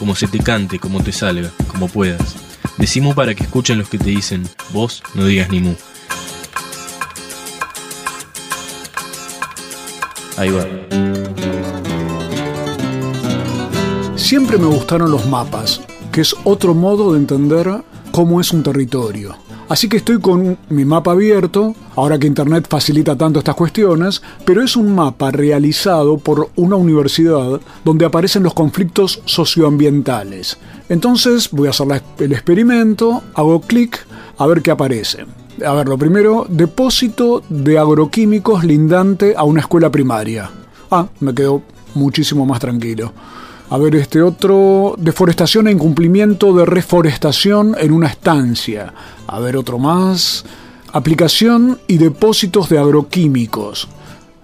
como se te cante, como te salga, como puedas. Decimu para que escuchen los que te dicen, vos no digas ni mu. Ahí va. Siempre me gustaron los mapas, que es otro modo de entender cómo es un territorio. Así que estoy con mi mapa abierto, ahora que Internet facilita tanto estas cuestiones, pero es un mapa realizado por una universidad donde aparecen los conflictos socioambientales. Entonces voy a hacer el experimento, hago clic, a ver qué aparece. A ver, lo primero, depósito de agroquímicos lindante a una escuela primaria. Ah, me quedo muchísimo más tranquilo. A ver, este otro, deforestación e incumplimiento de reforestación en una estancia. A ver, otro más. Aplicación y depósitos de agroquímicos.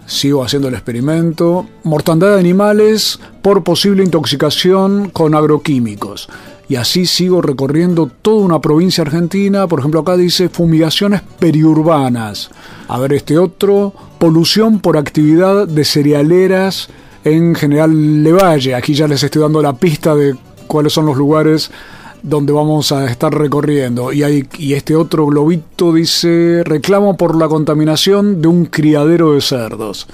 Sigo haciendo el experimento. Mortandad de animales por posible intoxicación con agroquímicos. Y así sigo recorriendo toda una provincia argentina. Por ejemplo, acá dice fumigaciones periurbanas. A ver, este otro, polución por actividad de cerealeras en General Levalle. Aquí ya les estoy dando la pista de cuáles son los lugares donde vamos a estar recorriendo. Y, y este otro globito dice reclamo por la contaminación de un criadero de cerdos.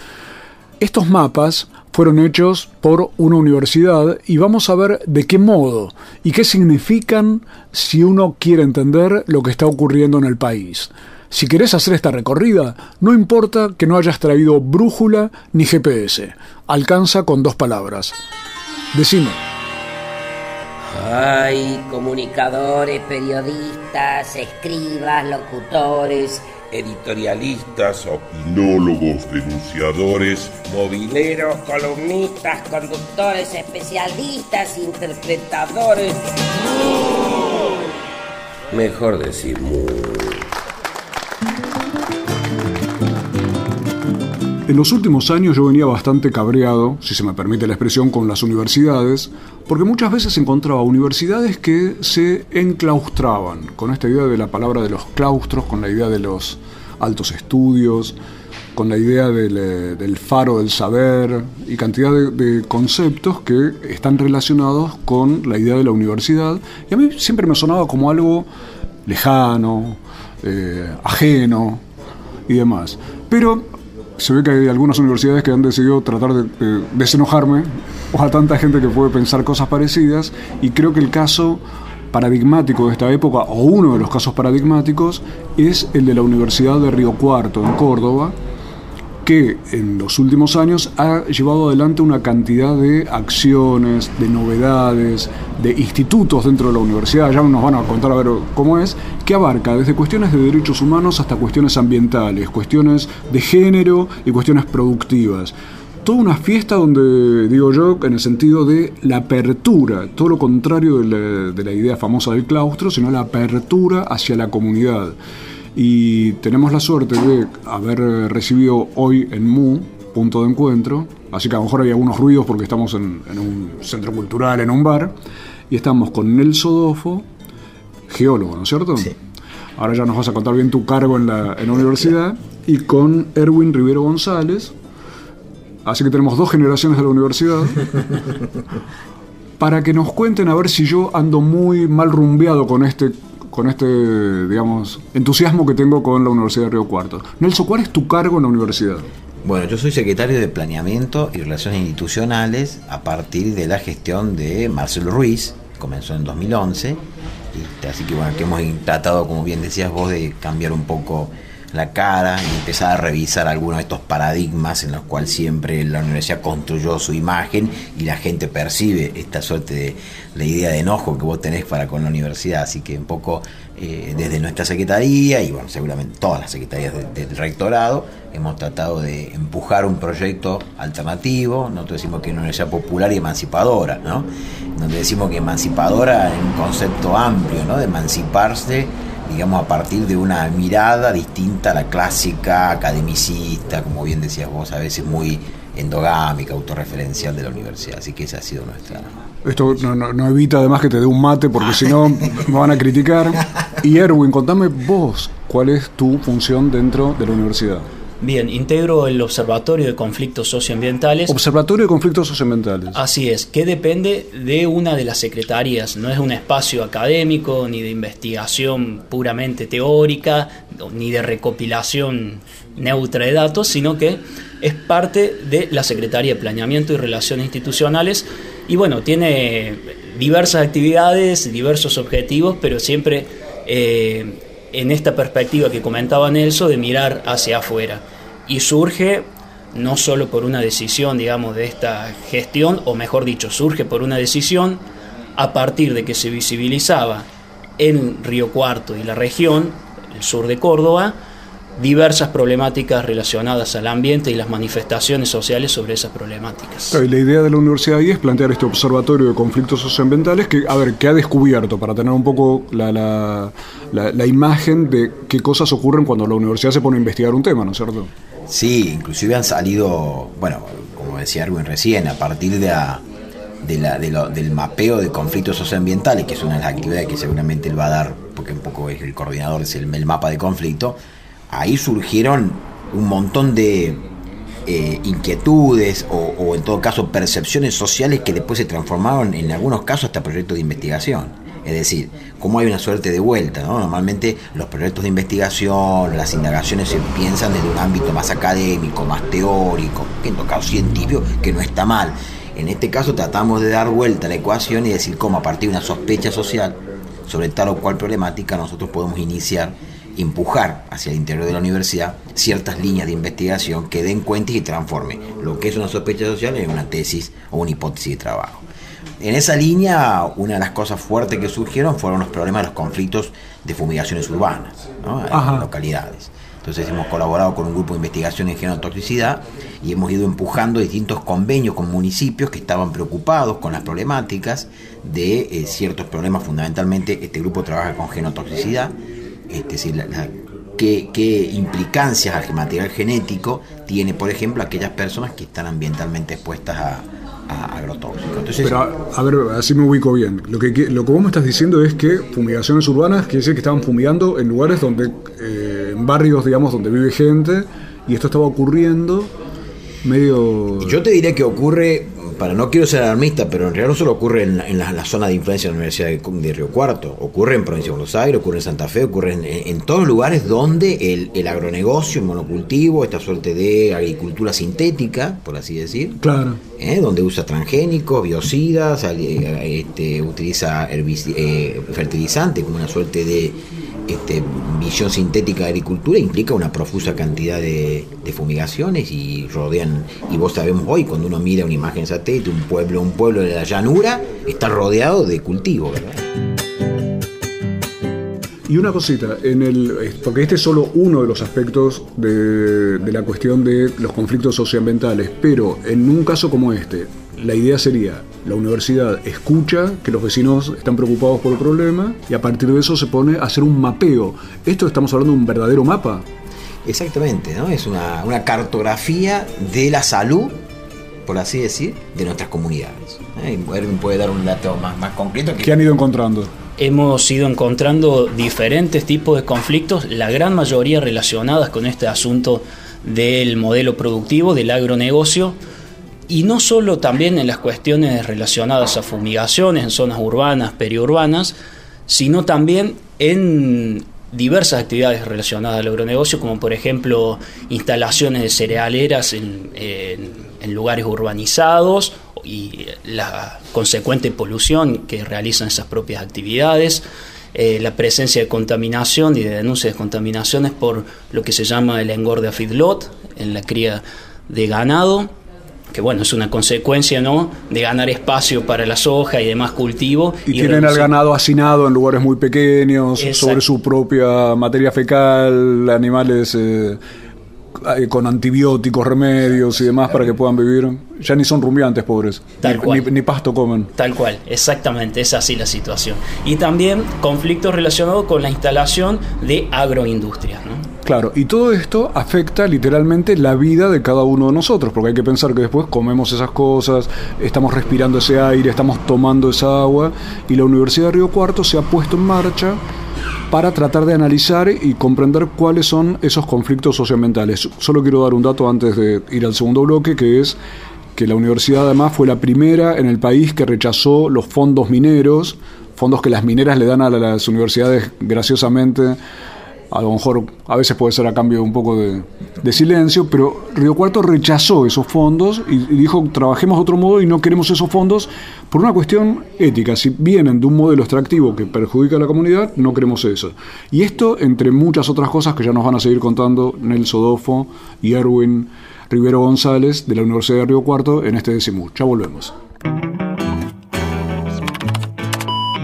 Estos mapas fueron hechos por una universidad y vamos a ver de qué modo y qué significan si uno quiere entender lo que está ocurriendo en el país. Si querés hacer esta recorrida, no importa que no hayas traído brújula ni GPS. Alcanza con dos palabras. Decime. Hay comunicadores, periodistas, escribas, locutores, editorialistas, opinólogos, denunciadores, mobileros, columnistas, conductores, especialistas, interpretadores. Mejor decir mu. En los últimos años yo venía bastante cabreado, si se me permite la expresión, con las universidades, porque muchas veces encontraba universidades que se enclaustraban, con esta idea de la palabra de los claustros, con la idea de los altos estudios, con la idea del, del faro del saber y cantidad de, de conceptos que están relacionados con la idea de la universidad. Y a mí siempre me sonaba como algo lejano, eh, ajeno y demás. Pero se ve que hay algunas universidades que han decidido tratar de, de desenojarme. O a tanta gente que puede pensar cosas parecidas. Y creo que el caso paradigmático de esta época o uno de los casos paradigmáticos es el de la Universidad de Río Cuarto en Córdoba que en los últimos años ha llevado adelante una cantidad de acciones, de novedades, de institutos dentro de la universidad, ya nos van a contar a ver cómo es, que abarca desde cuestiones de derechos humanos hasta cuestiones ambientales, cuestiones de género y cuestiones productivas. Toda una fiesta donde, digo yo, en el sentido de la apertura, todo lo contrario de la, de la idea famosa del claustro, sino la apertura hacia la comunidad y tenemos la suerte de haber recibido hoy en MU, punto de encuentro, así que a lo mejor hay algunos ruidos porque estamos en, en un centro cultural, en un bar, y estamos con Nelso Dofo, geólogo, ¿no es cierto? Sí. Ahora ya nos vas a contar bien tu cargo en la, en la universidad, y con Erwin Rivero González, así que tenemos dos generaciones de la universidad. Para que nos cuenten a ver si yo ando muy mal rumbeado con este con este, digamos, entusiasmo que tengo con la Universidad de Río Cuarto. Nelson, ¿cuál es tu cargo en la universidad? Bueno, yo soy secretario de Planeamiento y Relaciones Institucionales a partir de la gestión de Marcelo Ruiz, comenzó en 2011, y así que bueno, que hemos tratado, como bien decías vos, de cambiar un poco la cara y empezar a revisar algunos de estos paradigmas en los cuales siempre la universidad construyó su imagen y la gente percibe esta suerte de la idea de enojo que vos tenés para con la universidad. Así que un poco eh, desde nuestra secretaría y bueno, seguramente todas las secretarías del rectorado hemos tratado de empujar un proyecto alternativo. Nosotros decimos que es una universidad popular y emancipadora, ¿no? Donde decimos que emancipadora en un concepto amplio, ¿no? De emanciparse digamos, a partir de una mirada distinta a la clásica, academicista, como bien decías vos, a veces muy endogámica, autorreferencial de la universidad. Así que esa ha sido nuestra... Esto no, evita además que te dé un mate, porque si no me van a criticar. Y Erwin, contame vos, ¿cuál es tu función dentro de la universidad? Bien, integro el Observatorio de Conflictos Socioambientales. Observatorio de Conflictos Socioambientales. Así es, que depende de una de las secretarías. No es un espacio académico ni de investigación puramente teórica, ni de recopilación neutra de datos, sino que es parte de la Secretaría de Planeamiento y Relaciones Institucionales. Y bueno, tiene diversas actividades, diversos objetivos, pero siempre... Eh, en esta perspectiva que comentaba Nelson de mirar hacia afuera. Y surge no solo por una decisión, digamos, de esta gestión, o mejor dicho, surge por una decisión a partir de que se visibilizaba en Río Cuarto y la región, el sur de Córdoba, diversas problemáticas relacionadas al ambiente y las manifestaciones sociales sobre esas problemáticas. y la idea de la universidad ahí es plantear este observatorio de conflictos socioambientales que, a ver, que ha descubierto para tener un poco la, la, la, imagen de qué cosas ocurren cuando la universidad se pone a investigar un tema, ¿no es cierto? Sí, inclusive han salido, bueno, como decía Arwin recién, a partir de, de la, del mapeo de conflictos socioambientales, que es una de las actividades que seguramente él va a dar, porque un poco es el coordinador, es el, el mapa de conflicto, ahí surgieron un montón de eh, inquietudes o, en todo caso percepciones sociales que después se transformaron en algunos casos hasta proyectos de investigación. Es decir, cómo hay una suerte de vuelta. Normalmente los proyectos de investigación, las indagaciones se piensan desde un ámbito más académico, más teórico, en todo caso científico, que no está mal. En este caso tratamos de dar vuelta a la ecuación y decir cómo a partir de una sospecha social sobre tal o cual problemática nosotros podemos iniciar empujar hacia el interior de la universidad ciertas líneas de investigación que den cuenta y transforme lo que es una sospecha social en una tesis o una hipótesis de trabajo. En esa línea, una de las cosas fuertes que surgieron fueron los problemas de los conflictos de fumigaciones urbanas en localidades. Entonces hemos colaborado con un grupo de investigación en genotoxicidad y hemos ido empujando distintos convenios con municipios que estaban preocupados con las problemáticas de eh, ciertos problemas. Fundamentalmente este grupo trabaja con genotoxicidad, este, qué, implicancias al material genético tiene, por ejemplo, aquellas personas que están ambientalmente expuestas a, agrotóxicos. Pero, a ver, así me ubico bien. Lo que, lo que vos me estás diciendo es que fumigaciones urbanas quiere decir que estaban fumigando en lugares donde, eh, en barrios, digamos, donde vive gente, y esto estaba ocurriendo medio... Yo te diré que ocurre para no quiero ser alarmista, pero en realidad no solo ocurre en, la, zona de influencia de la Universidad de, Río Cuarto, ocurre en Provincia de Buenos Aires, ocurre en Santa Fe, ocurre en, todos los lugares donde el, el, agronegocio, el monocultivo, esta suerte de agricultura sintética, por así decir, claro. ¿eh? donde usa transgénicos, biocidas, eh, este, utiliza eh, fertilizante como una suerte de este, visión sintética de agricultura implica una profusa cantidad de, fumigaciones y rodean, y vos sabemos hoy, cuando uno mira una imagen satélite, un pueblo, un pueblo de la llanura, está rodeado de cultivo, Y una cosita, en el, porque este es solo uno de los aspectos de la cuestión de los conflictos socioambientales, pero en un caso como este, la idea sería, la universidad escucha que los vecinos están preocupados por el problema y a partir de eso se pone a hacer un mapeo. Esto estamos hablando de un verdadero mapa. Exactamente, ¿no? Es una, cartografía de la salud, por así decir, de nuestras comunidades. ¿Eh? puede dar un dato más, más concreto. Que... ¿Qué han ido encontrando? Hemos ido encontrando diferentes tipos de conflictos, la gran mayoría relacionadas con este asunto del modelo productivo, del agronegocio, y no solo también en las cuestiones relacionadas a fumigaciones en zonas urbanas, periurbanas, sino también en diversas actividades relacionadas al agronegocio, como por ejemplo instalaciones de cerealeras en, lugares urbanizados y la consecuente polución que realizan esas propias actividades, eh, la presencia de contaminación y de denuncias de contaminaciones por lo que se llama el engorde a feedlot en la cría de ganado que bueno, es una consecuencia, ¿no? De ganar espacio para la soja y demás cultivos. Y, tienen al ganado hacinado en lugares muy pequeños, sobre su propia materia fecal, animales eh, eh, con antibióticos, remedios y demás para que puedan vivir. Ya ni son rumiantes, pobres. Tal ni, cual. Ni, pasto comen. Tal cual, exactamente, es así la situación. Y también conflictos relacionados con la instalación de agroindustrias, ¿no? Claro, y todo esto afecta literalmente la vida de cada uno de nosotros, porque hay que pensar que después comemos esas cosas, estamos respirando ese aire, estamos tomando esa agua, y la Universidad de Río Cuarto se ha puesto en marcha para tratar de analizar y comprender cuáles son esos conflictos socioambientales. Solo quiero dar un dato antes de ir al segundo bloque, que es que la universidad además fue la primera en el país que rechazó los fondos mineros, fondos que las mineras le dan a las universidades graciosamente a lo mejor a veces puede ser a cambio de un poco de, silencio, pero Río Cuarto rechazó esos fondos y, dijo trabajemos de otro modo y no queremos esos fondos por una cuestión ética. Si vienen de un modelo extractivo que perjudica a la comunidad, no queremos eso. Y esto, entre muchas otras cosas que ya nos van a seguir contando Nelson Dofo y Erwin Rivero González de la Universidad de Río Cuarto en este décimo. Ya volvemos.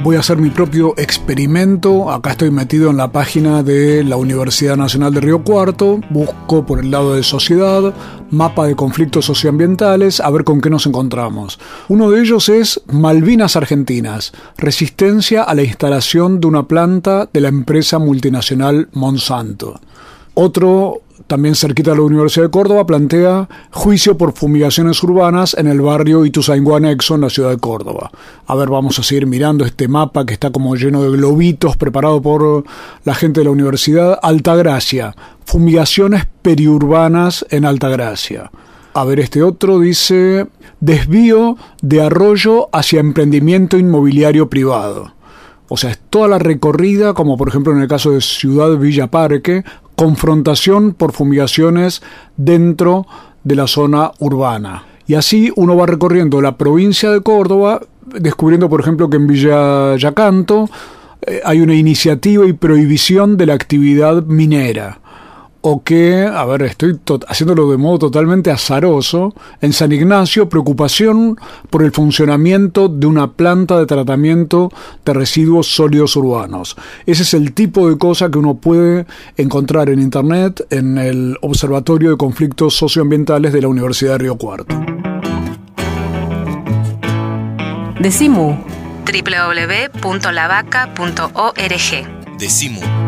Voy a hacer mi propio experimento. Acá estoy metido en la página de la Universidad Nacional de Río Cuarto. Busco por el lado de sociedad, mapa de conflictos socioambientales, a ver con qué nos encontramos. Uno de ellos es Malvinas Argentinas, resistencia a la instalación de una planta de la empresa multinacional Monsanto. Otro también cerquita de la Universidad de Córdoba, plantea juicio por fumigaciones urbanas en el barrio Ituzaingó Anexo en la ciudad de Córdoba. A ver, vamos a seguir mirando este mapa que está como lleno de globitos preparado por la gente de la universidad. Altagracia, fumigaciones periurbanas en Altagracia. A ver, este otro dice desvío de arroyo hacia emprendimiento inmobiliario privado. O sea, es toda la recorrida, como por ejemplo en el caso de Ciudad Villa Parque, confrontación por fumigaciones dentro de la zona urbana. Y así uno va recorriendo la provincia de Córdoba, descubriendo por ejemplo que en Villa Yacanto eh, hay una iniciativa y prohibición de la actividad minera o que, a ver, estoy haciéndolo de modo totalmente azaroso, en San Ignacio, preocupación por el funcionamiento de una planta de tratamiento de residuos sólidos urbanos. Ese es el tipo de cosa que uno puede encontrar en Internet en el Observatorio de Conflictos Socioambientales de la Universidad de Río Cuarto. Decimu www.lavaca.org Decimu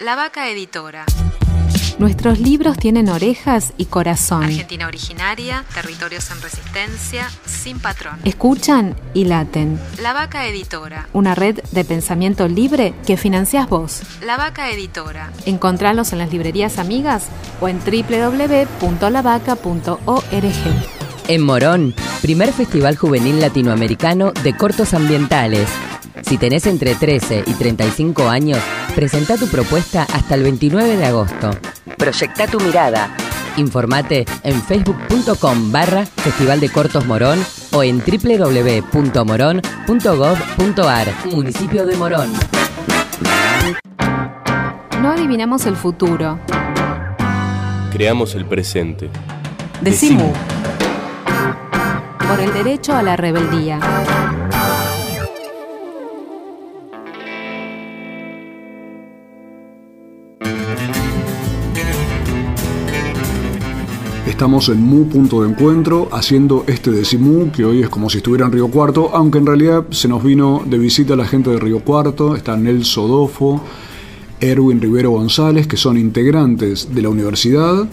La Vaca Editora. Nuestros libros tienen orejas y corazón. Argentina originaria, territorios en resistencia, sin patrón. Escuchan y laten. La Vaca Editora. Una red de pensamiento libre que financias vos. La Vaca Editora. Encontralos en las librerías amigas o en www.lavaca.org. En Morón, primer Festival Juvenil Latinoamericano de Cortos Ambientales si tenés entre 13 y 35 años, presenta tu propuesta hasta el 29 de agosto. Proyecta tu mirada. Informate en facebook.com barra Festival de Cortos Morón o en www.morón.gov.ar Municipio de Morón. No adivinamos el futuro. Creamos el presente. Decimu. Por el derecho a la rebeldía. Estamos en Mu Punto de Encuentro haciendo este decimú, que hoy es como si estuviera en Río Cuarto, aunque en realidad se nos vino de visita la gente de Río Cuarto, está Nelson Dofo, Erwin Rivero González, que son integrantes de la universidad,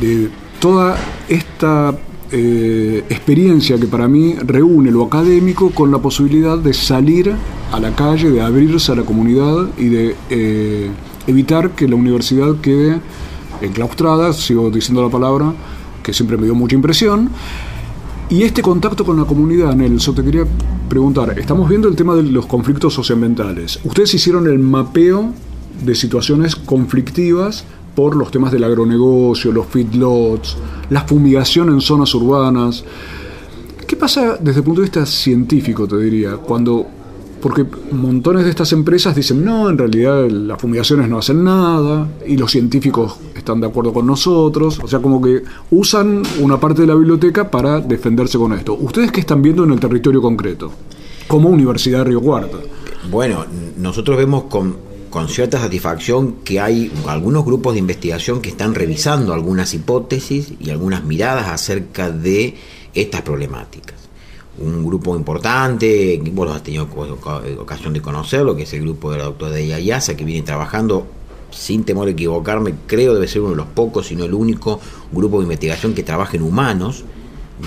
de toda esta eh, experiencia que para mí reúne lo académico con la posibilidad de salir a la calle, de abrirse a la comunidad y de eh, evitar que la universidad quede enclaustrada, sigo diciendo la palabra, que siempre me dio mucha impresión. Y este contacto con la comunidad, Nelson, te quería preguntar, estamos viendo el tema de los conflictos socioambientales. Ustedes hicieron el mapeo de situaciones conflictivas por los temas del agronegocio, los feedlots, la fumigación en zonas urbanas. ¿Qué pasa desde el punto de vista científico, te diría, cuando porque montones de estas empresas dicen, no, en realidad las fumigaciones no hacen nada, y los científicos están de acuerdo con nosotros, o sea, como que usan una parte de la biblioteca para defenderse con esto. ¿Ustedes qué están viendo en el territorio concreto? Como Universidad de Río Cuarto. Bueno, nosotros vemos con, con cierta satisfacción que hay algunos grupos de investigación que están revisando algunas hipótesis y algunas miradas acerca de estas problemáticas un grupo importante, vos has tenido ocasión de conocerlo, que es el grupo de la doctora de Yayasa, que viene trabajando, sin temor a equivocarme, creo debe ser uno de los pocos, si no el único grupo de investigación que trabaja en humanos,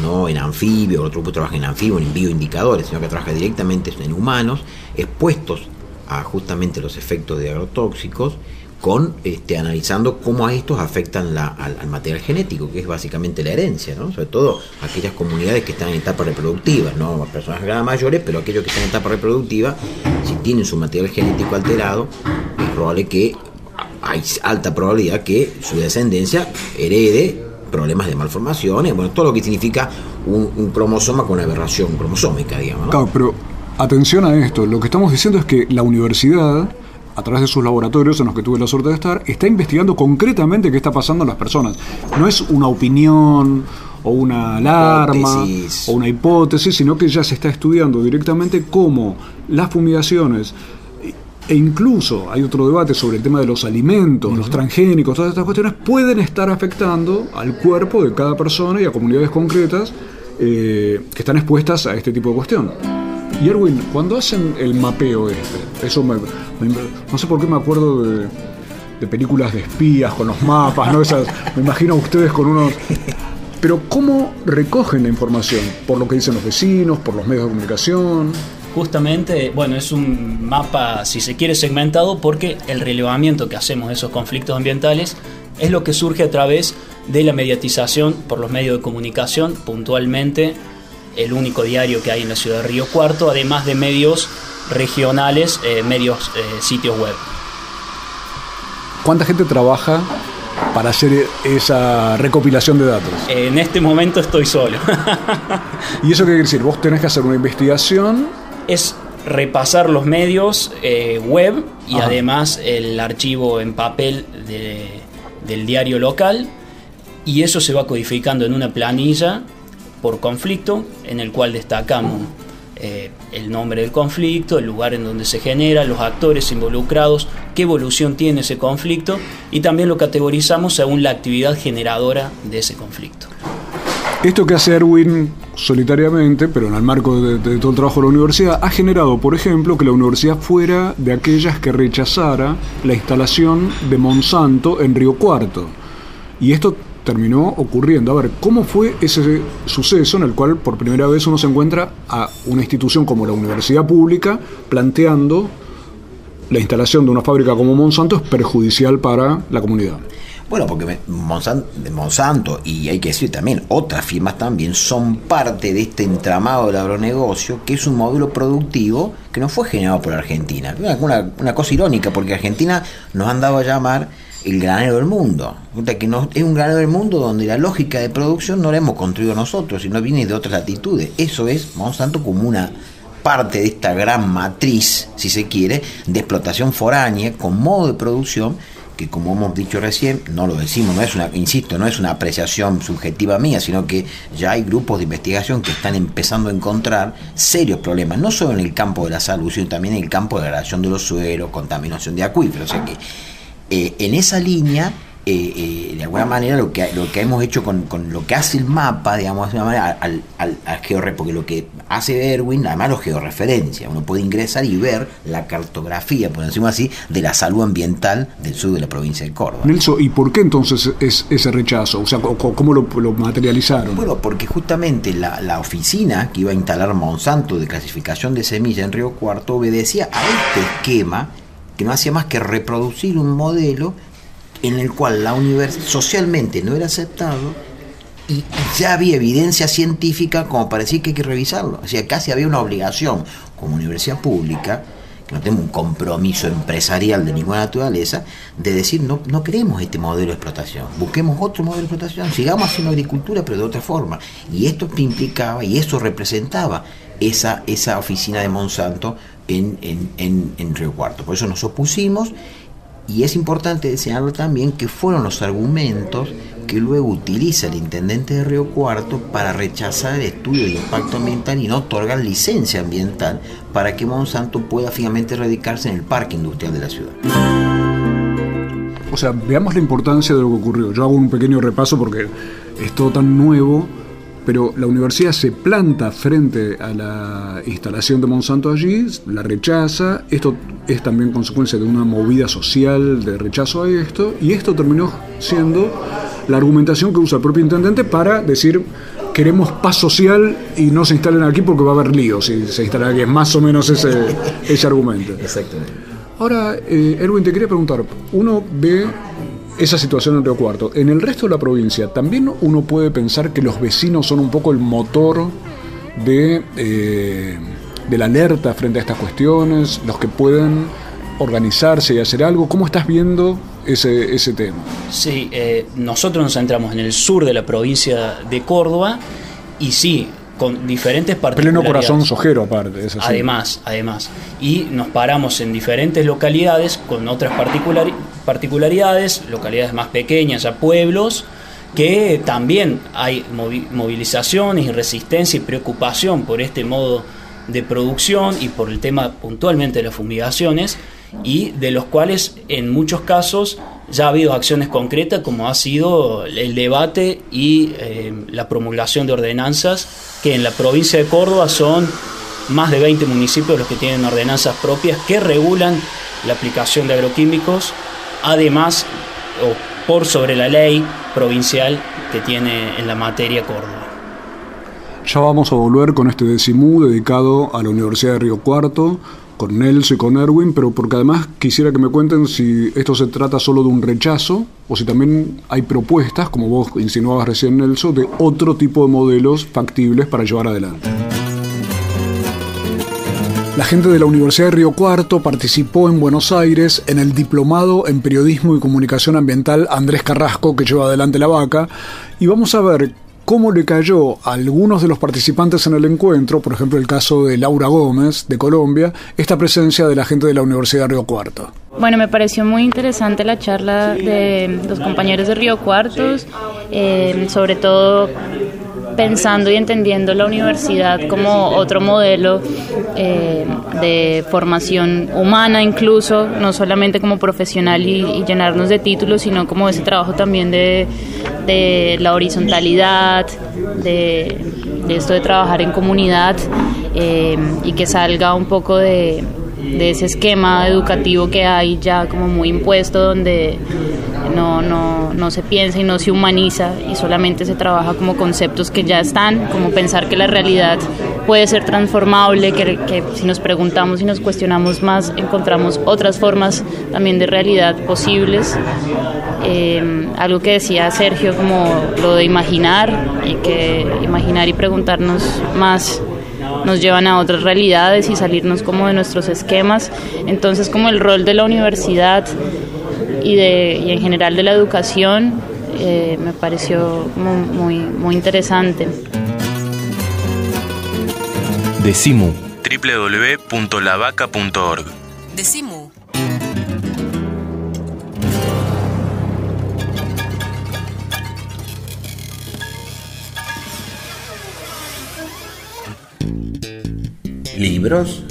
no en anfibios, otro grupo trabaja en anfibios, en bioindicadores, sino que trabaja directamente en humanos, expuestos a justamente los efectos de agrotóxicos con este, analizando cómo a estos afectan la, al, material genético, que es básicamente la herencia, ¿no? sobre todo aquellas comunidades que están en etapa reproductiva, no personas mayores, pero aquellos que están en etapa reproductiva, si tienen su material genético alterado, es probable que hay alta probabilidad que su descendencia herede problemas de malformaciones, bueno, todo lo que significa un, cromosoma con aberración cromosómica, digamos. Claro, pero atención a esto, lo que estamos diciendo es que la universidad a través de sus laboratorios en los que tuve la suerte de estar, está investigando concretamente qué está pasando en las personas. No es una opinión o una alarma o una hipótesis, sino que ya se está estudiando directamente cómo las fumigaciones e incluso hay otro debate sobre el tema de los alimentos, los transgénicos, todas estas cuestiones pueden estar afectando al cuerpo de cada persona y a comunidades concretas eh, que están expuestas a este tipo de cuestión. Y Erwin, cuando hacen el mapeo este, eso me, no sé por qué me acuerdo de, películas de espías con los mapas, ¿no? Me imagino ustedes con unos... Pero ¿cómo recogen la información? ¿Por lo que dicen los vecinos? ¿Por los medios de comunicación? Justamente, bueno, es un mapa, si se quiere, segmentado porque el relevamiento que hacemos de esos conflictos ambientales es lo que surge a través de la mediatización por los medios de comunicación, puntualmente el único diario que hay en la ciudad de Río Cuarto, además de medios regionales, eh, medios, eh, sitios web. ¿Cuánta gente trabaja para hacer esa recopilación de datos? En este momento estoy solo. ¿Y eso qué quiere decir? ¿Vos tenés que hacer una investigación? Es repasar los medios eh, web y además el archivo en papel del diario local y eso se va codificando en una planilla por conflicto, en el cual destacamos eh, el nombre del conflicto, el lugar en donde se genera, los actores involucrados, qué evolución tiene ese conflicto y también lo categorizamos según la actividad generadora de ese conflicto. Esto que hace Erwin solitariamente, pero en el marco de, de, todo el trabajo de la universidad, ha generado, por ejemplo, que la universidad fuera de aquellas que rechazara la instalación de Monsanto en Río Cuarto. Y esto terminó ocurriendo. A ver, ¿cómo fue ese suceso en el cual por primera vez uno se encuentra a una institución como la universidad pública planteando la instalación de una fábrica como Monsanto es perjudicial para la comunidad? Bueno, porque Monsanto, y hay que decir también, otras firmas también son parte de este entramado del agronegocio, que es un modelo productivo que no fue generado por Argentina. Una, una cosa irónica, porque Argentina nos han dado a llamar el granero del mundo. Que es un granero del mundo donde la lógica de producción no la hemos construido nosotros, sino viene de otras latitudes. Eso es Monsanto como una parte de esta gran matriz, si se quiere, de explotación foránea con modo de producción que como hemos dicho recién, no lo decimos, no es una, insisto, no es una apreciación subjetiva mía, sino que ya hay grupos de investigación que están empezando a encontrar serios problemas, no solo en el campo de la salud, sino también en el campo de la relación de los suelos, contaminación de acuíferos. O sea que eh, en esa línea eh, eh, de alguna manera lo que, lo que hemos hecho con, con lo que hace el mapa, digamos, de una manera al, al, al georre, porque lo que hace Erwin, además lo georreferencia, uno puede ingresar y ver la cartografía, por decirlo así, de la salud ambiental del sur de la provincia de Córdoba. Nelson, ¿y por qué entonces es ese rechazo? O sea, ¿cómo lo, lo materializaron? Bueno, porque justamente la, la, oficina que iba a instalar Monsanto de clasificación de semilla en Río Cuarto obedecía a este esquema que no hacía más que reproducir un modelo en el cual la universidad socialmente no era aceptado y ya había evidencia científica como para decir que hay que revisarlo. O sea, casi había una obligación como universidad pública, que no tenemos un compromiso empresarial de ninguna naturaleza, de decir no, no queremos este modelo de explotación, busquemos otro modelo de explotación, sigamos haciendo agricultura pero de otra forma. Y esto implicaba y eso representaba esa, esa oficina de Monsanto en, en, en, en Río Cuarto. Por eso nos opusimos y es importante desearlo también que fueron los argumentos que luego utiliza el intendente de Río Cuarto para rechazar el estudio de impacto ambiental y no otorgar licencia ambiental para que Monsanto pueda finalmente radicarse en el parque industrial de la ciudad. O sea, veamos la importancia de lo que ocurrió. Yo hago un pequeño repaso porque es todo tan nuevo pero la universidad se planta frente a la instalación de Monsanto allí, la rechaza, esto es también consecuencia de una movida social de rechazo a esto, y esto terminó siendo la argumentación que usa el propio intendente para decir queremos paz social y no se instalen aquí porque va a haber líos si se instalan aquí, es más o menos ese, ese argumento. Exactamente. Ahora, eh, Erwin, te quería preguntar, uno ve esa situación en Río Cuarto. En el resto de la provincia, también uno puede pensar que los vecinos son un poco el motor de, eh, de la alerta frente a estas cuestiones, los que pueden organizarse y hacer algo. ¿Cómo estás viendo ese, ese tema? Sí, eh, nosotros nos centramos en el sur de la provincia de Córdoba y sí, con diferentes Pleno corazón sojero aparte. Es así. Además, además. Y nos paramos en diferentes localidades con otras particularidades, localidades más pequeñas, a pueblos, que también hay movilizaciones y resistencia y preocupación por este modo de producción y por el tema puntualmente de las fumigaciones y de los cuales en muchos casos ya ha habido acciones concretas como ha sido el debate y eh, la promulgación de ordenanzas que en la provincia de Córdoba son más de 20 municipios los que tienen ordenanzas propias que regulan la aplicación de agroquímicos, además o por sobre la ley provincial que tiene en la materia Córdoba. Ya vamos a volver con este decimú dedicado a la Universidad de Río Cuarto, con Nelson y con Erwin, pero porque además quisiera que me cuenten si esto se trata solo de un rechazo o si también hay propuestas, como vos insinuabas recién Nelson, de otro tipo de modelos factibles para llevar adelante. La gente de la Universidad de Río Cuarto participó en Buenos Aires en el diplomado en Periodismo y Comunicación Ambiental Andrés Carrasco, que lleva adelante la vaca, y vamos a ver cómo le cayó a algunos de los participantes en el encuentro, por ejemplo el caso de Laura Gómez de Colombia, esta presencia de la gente de la Universidad de Río Cuarto. Bueno, me pareció muy interesante la charla de los compañeros de Río Cuartos, eh, sobre todo pensando y entendiendo la universidad como otro modelo eh, de formación humana incluso, no solamente como profesional y, llenarnos de títulos, sino como ese trabajo también de, la horizontalidad, de, esto de trabajar en comunidad eh, y que salga un poco de, de ese esquema educativo que hay ya como muy impuesto donde no, no, no se piensa y no se humaniza y solamente se trabaja como conceptos que ya están, como pensar que la realidad puede ser transformable, que, si nos preguntamos y nos cuestionamos más encontramos otras formas también de realidad posibles. Eh, algo que decía Sergio como lo de imaginar y que imaginar y preguntarnos más nos llevan a otras realidades y salirnos como de nuestros esquemas. Entonces como el rol de la universidad y, de, y en general de la educación eh, me pareció muy, muy interesante. Decimu www.lavaca.org Decimu libros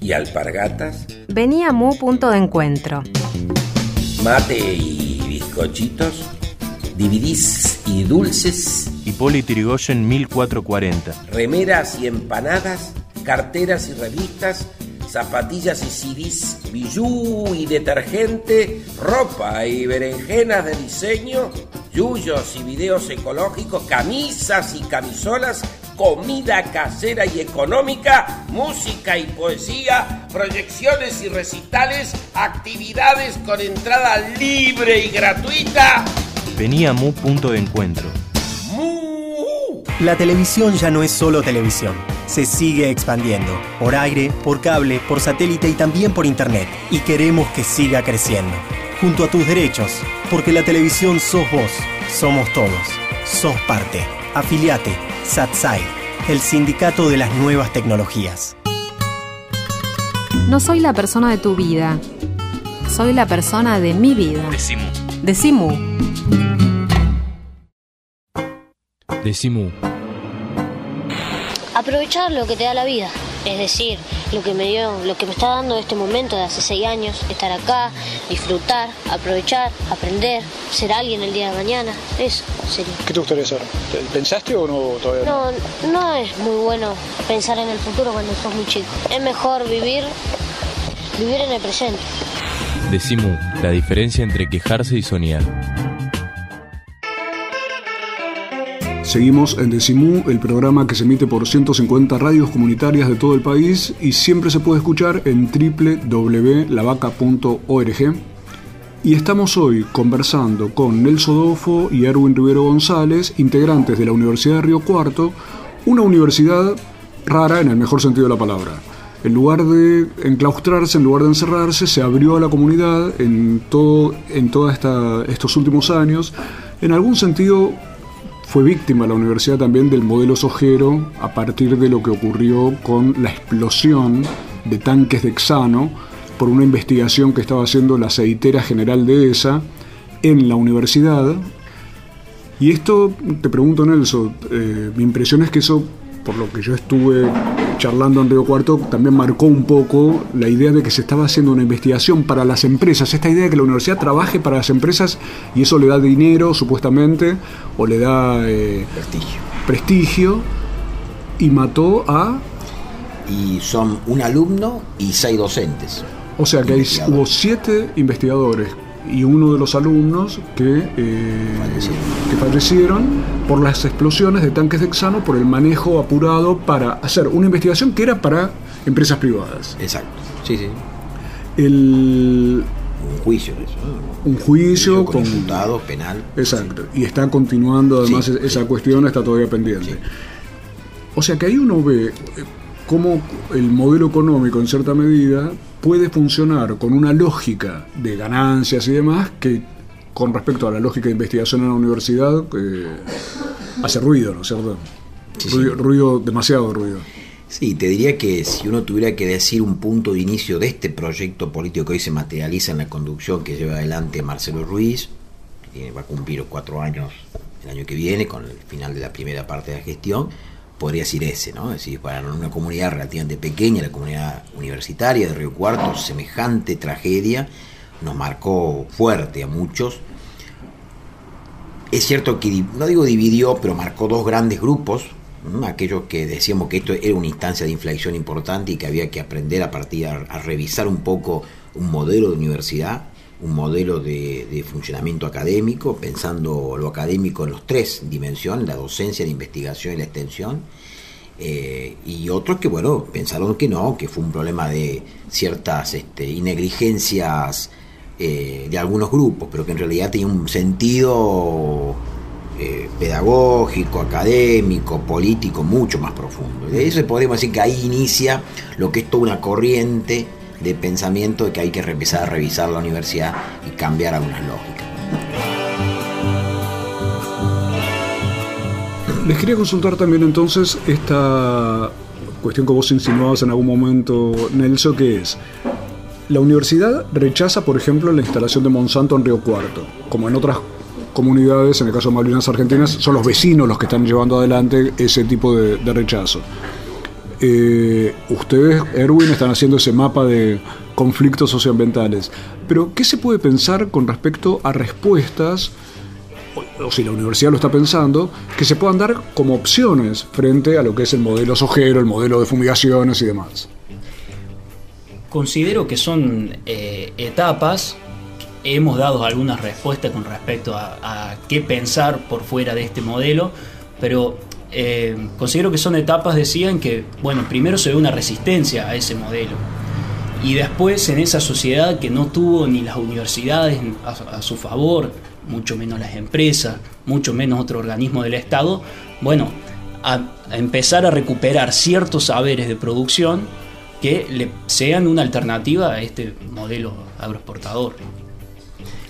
y alpargatas. Venía Mu punto de encuentro. Mate y bizcochitos, dividís y dulces, Hipólito Yrigoyen 1440. remeras y empanadas, carteras y revistas, zapatillas y CDs, bijú y detergente, ropa y berenjenas de diseño, yuyos y videos ecológicos, camisas y camisolas, comida casera y económica, música y poesía, proyecciones y recitales, actividades con entrada libre y gratuita. Venía Mu punto de encuentro. La televisión ya no es solo televisión. Se sigue expandiendo. Por aire, por cable, por satélite y también por internet. Y queremos que siga creciendo. Junto a tus derechos. Porque la televisión sos vos. Somos todos. Sos parte. Afiliate. SATSAI. El sindicato de las nuevas tecnologías. No soy la persona de tu vida. Soy la persona de mi vida. Decimu. Decimu. Decimu. Aprovechar lo que te da la vida, es decir, lo que me dio, lo que me está dando este momento de hace seis años, estar acá, disfrutar, aprovechar, aprender, ser alguien el día de mañana, eso sería. ¿Qué te gustaría ser? ¿Pensaste o no todavía? No, no es muy bueno pensar en el futuro cuando sos muy chico. Es mejor vivir, vivir en el presente. Decimu. La diferencia entre quejarse y soñar. Seguimos en Decimú, el programa que se emite por 150 radios comunitarias de todo el país y siempre se puede escuchar en www.lavaca.org. Y estamos hoy conversando con Nelson Dofo y Erwin Rivero González, integrantes de la Universidad de Río Cuarto, una universidad rara en el mejor sentido de la palabra. En lugar de enclaustrarse, en lugar de encerrarse, se abrió a la comunidad en todo en todos estos últimos años. En algún sentido fue víctima la universidad también del modelo sojero a partir de lo que ocurrió con la explosión de tanques de hexano por una investigación que estaba haciendo la aceitera general de ESA en la universidad. Y esto, te pregunto Nelson, eh, mi impresión es que eso, por lo que yo estuve charlando en Río Cuarto, también marcó un poco la idea de que se estaba haciendo una investigación para las empresas, esta idea de que la universidad trabaje para las empresas y eso le da dinero, supuestamente, o le da eh, prestigio. prestigio, y mató a... Y son un alumno y seis docentes. O sea que hay, hubo siete investigadores y uno de los alumnos que, eh, que fallecieron por las explosiones de tanques de hexano, por el manejo apurado para hacer una investigación que era para empresas privadas. Exacto, sí, sí. El, Un juicio eso. ¿no? un juicio con con... imputados, penal. Exacto. Y está continuando además Sí, esa cuestión, está todavía pendiente. O sea que ahí uno ve eh, cómo el modelo económico en cierta medida puede funcionar con una lógica de ganancias y demás que con respecto a la lógica de investigación en la universidad eh, hace ruido, ¿no es cierto? ruido, ruido, demasiado ruido. Sí, te diría que si uno tuviera que decir un punto de inicio de este proyecto político que hoy se materializa en la conducción que lleva adelante Marcelo Ruiz, que va a cumplir cuatro años el año que viene con el final de la primera parte de la gestión, podría decir ese, ¿no? Es decir, para una comunidad relativamente pequeña, la comunidad universitaria de Río Cuarto, semejante tragedia nos marcó fuerte a muchos. Es cierto que, no digo dividió, pero marcó dos grandes grupos, aquellos que decíamos que esto era una instancia de inflexión importante y que había que aprender a partir a revisar un poco un modelo de universidad, un modelo de, funcionamiento académico, pensando lo académico en los tres dimensiones, la docencia, la investigación y la extensión. Eh, y otros que, bueno, pensaron que no, que fue un problema de ciertas este, negligencias eh, de algunos grupos, pero que en realidad tenía un sentido eh, pedagógico, académico, político mucho más profundo. De eso podríamos decir que ahí inicia lo que es toda una corriente de pensamiento de que hay que empezar a revisar la universidad y cambiar algunas lógicas. Les quería consultar también entonces esta cuestión que vos insinuabas en algún momento, Nelson, que es, la universidad rechaza, por ejemplo, la instalación de Monsanto en Río Cuarto, como en otras comunidades, en el caso de Malvinas Argentinas, son los vecinos los que están llevando adelante ese tipo de, de rechazo. Eh, ustedes, Erwin, están haciendo ese mapa de conflictos socioambientales. Pero, ¿qué se puede pensar con respecto a respuestas, o, o si la universidad lo está pensando, que se puedan dar como opciones frente a lo que es el modelo sojero, el modelo de fumigaciones y demás? Considero que son eh, etapas. Hemos dado algunas respuestas con respecto a, a qué pensar por fuera de este modelo, pero eh, considero que son etapas, decían que, bueno, primero se ve una resistencia a ese modelo. Y después en esa sociedad que no tuvo ni las universidades a, su favor, mucho menos las empresas, mucho menos otro organismo del Estado, bueno, a empezar a recuperar ciertos saberes de producción que le sean una alternativa a este modelo agroexportador.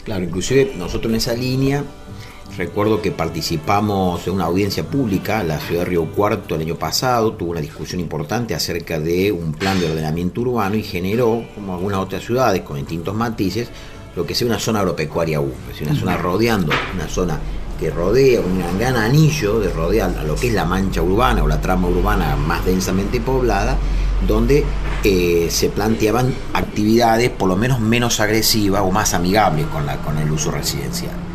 Claro, inclusive nosotros en esa línea Recuerdo que participamos en una audiencia pública, la ciudad de Río Cuarto el año pasado, tuvo una discusión importante acerca de un plan de ordenamiento urbano y generó, como algunas otras ciudades con distintos matices, lo que sea una zona agropecuaria 1, es decir, una zona rodeando, una zona que rodea, un gran anillo de rodear a lo que es la mancha urbana o la trama urbana más densamente poblada, donde eh, se planteaban actividades por lo menos menos agresivas o más amigables con el uso residencial.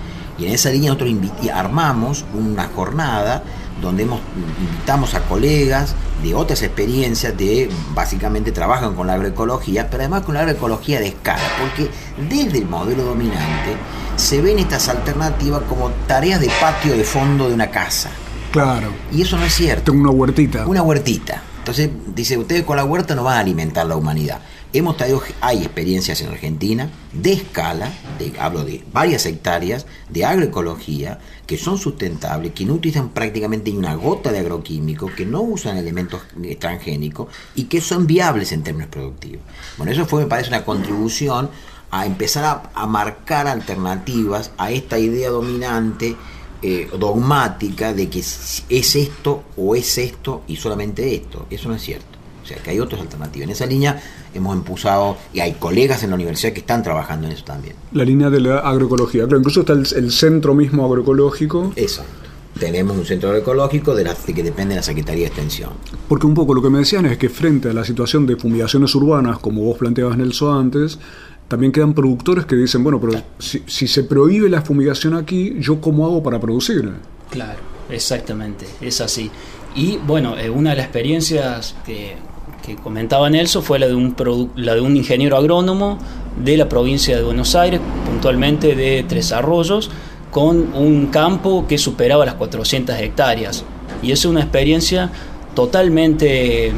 Y en esa línea nosotros armamos una jornada donde hemos, invitamos a colegas de otras experiencias, de básicamente trabajan con la agroecología, pero además con la agroecología de escala, porque desde el modelo dominante se ven estas alternativas como tareas de patio de fondo de una casa. Claro. Y eso no es cierto. Tengo una huertita. Una huertita. Entonces, dice, ustedes con la huerta no van a alimentar la humanidad. Hemos traído, hay experiencias en Argentina de escala, hablo de varias hectáreas, de agroecología, que son sustentables, que no utilizan prácticamente ni una gota de agroquímico, que no usan elementos transgénicos y que son viables en términos productivos. Bueno, eso fue, me parece, una contribución a empezar a, a marcar alternativas a esta idea dominante eh, dogmática de que es esto o es esto y solamente esto. Eso no es cierto. Sea, que hay otras alternativas. En esa línea hemos impulsado, y hay colegas en la universidad que están trabajando en eso también. La línea de la agroecología. Claro, incluso está el, el centro mismo agroecológico. Exacto. Tenemos un centro agroecológico de, la, de que depende de la Secretaría de Extensión. Porque un poco lo que me decían es que frente a la situación de fumigaciones urbanas, como vos planteabas, Nelson, antes, también quedan productores que dicen, bueno, pero si, si, se prohíbe la fumigación aquí, ¿yo cómo hago para producir? Claro, exactamente, es así. Y bueno, eh, una de las experiencias que, que comentaba Nelson fue la de, un la de un ingeniero agrónomo de la provincia de Buenos Aires, puntualmente de Tres Arroyos, con un campo que superaba las 400 hectáreas. Y es una experiencia totalmente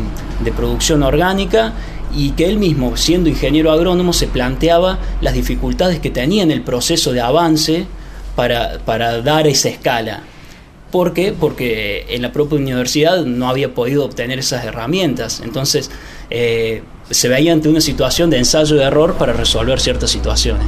de producción orgánica y que él mismo, siendo ingeniero agrónomo, se planteaba las dificultades que tenía en el proceso de avance para, para dar esa escala. ¿Por qué? Porque en la propia universidad no había podido obtener esas herramientas. Entonces eh, se veía ante una situación de ensayo y error para resolver ciertas situaciones.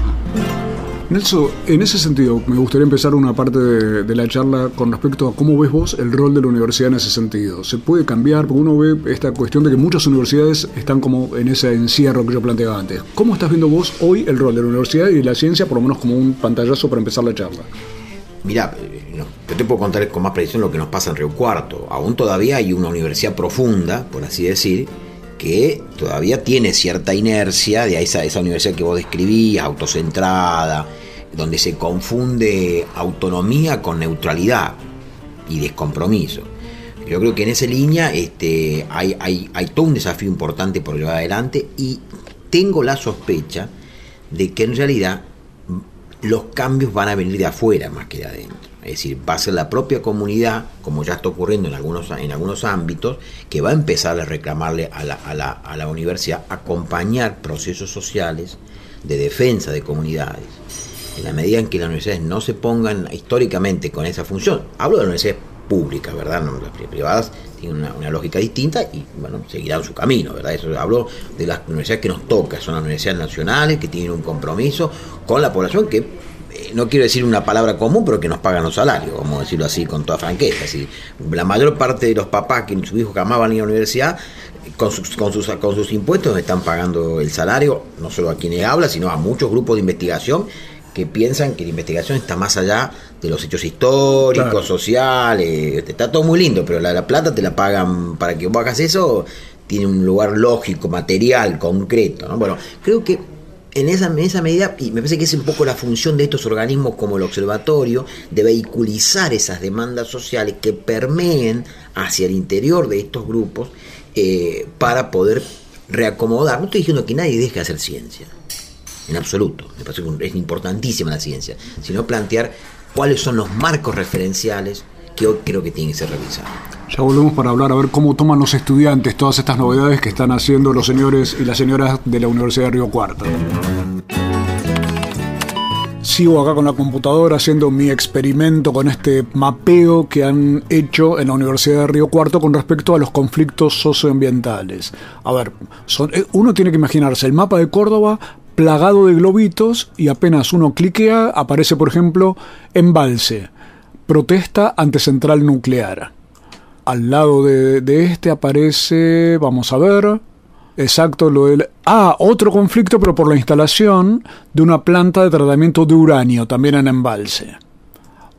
Nelson, en ese sentido, me gustaría empezar una parte de, de, la charla con respecto a cómo ves vos el rol de la universidad en ese sentido. ¿Se puede cambiar? Porque uno ve esta cuestión de que muchas universidades están como en ese encierro que yo planteaba antes. ¿Cómo estás viendo vos hoy el rol de la universidad y de la ciencia, por lo menos como un pantallazo para empezar la charla? Mira, no, yo te puedo contar con más precisión lo que nos pasa en Río Cuarto. Aún todavía hay una universidad profunda, por así decir, que todavía tiene cierta inercia de esa, esa universidad que vos describías, autocentrada, donde se confunde autonomía con neutralidad y descompromiso. Yo creo que en esa línea este, hay, hay, hay todo un desafío importante por llevar adelante y tengo la sospecha de que en realidad los cambios van a venir de afuera más que de adentro. Es decir, va a ser la propia comunidad, como ya está ocurriendo en algunos, en algunos ámbitos, que va a empezar a reclamarle a la, a la, a la universidad acompañar procesos sociales de defensa de comunidades. En la medida en que las universidades no se pongan históricamente con esa función, hablo de universidades públicas, ¿verdad? No, las privadas una, lógica distinta y, bueno, seguirán su camino, ¿verdad? Eso hablo de las universidades que nos toca, son las universidades nacionales que tienen un compromiso con la población que no quiero decir una palabra común, pero que nos pagan los salarios, vamos a decirlo así con toda franqueza. Así, la mayor parte de los papás que sus hijos que amaban ir a la universidad, con sus, con, sus, con sus impuestos están pagando el salario, no solo a quienes habla, sino a muchos grupos de investigación que piensan que la investigación está más allá de los hechos históricos, Claro. sociales, está todo muy lindo, pero la, la plata te la pagan para que vos hagas eso, tiene un lugar lógico, material, concreto. ¿no? Bueno, creo que en esa, en esa medida, y me parece que es un poco la función de estos organismos como el observatorio, de vehiculizar esas demandas sociales que permeen hacia el interior de estos grupos eh, para poder reacomodar. No estoy diciendo que nadie deje de hacer ciencia, en absoluto. Me parece que es importantísima la ciencia, sino plantear cuáles son los marcos referenciales que hoy creo que tienen que ser revisados. Ya volvemos para hablar a ver cómo toman los estudiantes todas estas novedades que están haciendo los señores y las señoras de la Universidad de Río Cuarto. Sigo acá con la computadora haciendo mi experimento con este mapeo que han hecho en la Universidad de Río Cuarto con respecto a los conflictos socioambientales. A ver, son- eh, uno tiene que imaginarse el mapa de Córdoba plagado de globitos y apenas uno cliquea aparece, por ejemplo, embalse, protesta ante central nuclear. Al lado de, este aparece, vamos a ver, exacto, lo del... Ah, otro conflicto, pero por la instalación de una planta de tratamiento de uranio, también en embalse.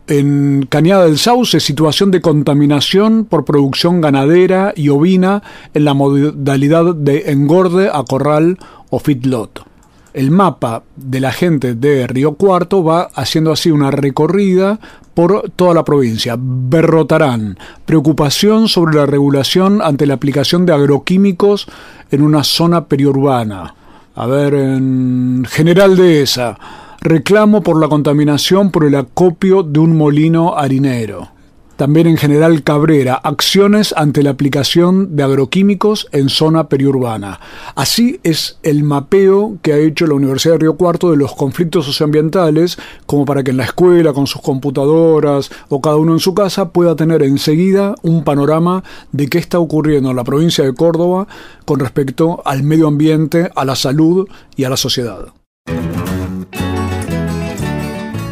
En Cañada del Sauce, situación de contaminación por producción ganadera y ovina en la modalidad de engorde a corral o feedlot. El mapa de la gente de Río Cuarto va haciendo así una recorrida por toda la provincia. Berrotarán, preocupación sobre la regulación ante la aplicación de agroquímicos en una zona periurbana. A ver, en General Dehesa, reclamo por la contaminación por el acopio de un molino harinero. También en General Cabrera, acciones ante la aplicación de agroquímicos en zona periurbana. Así es el mapeo que ha hecho la Universidad de Río Cuarto de los conflictos socioambientales, como para que en la escuela, con sus computadoras o cada uno en su casa, pueda tener enseguida un panorama de qué está ocurriendo en la provincia de Córdoba con respecto al medio ambiente, a la salud y a la sociedad.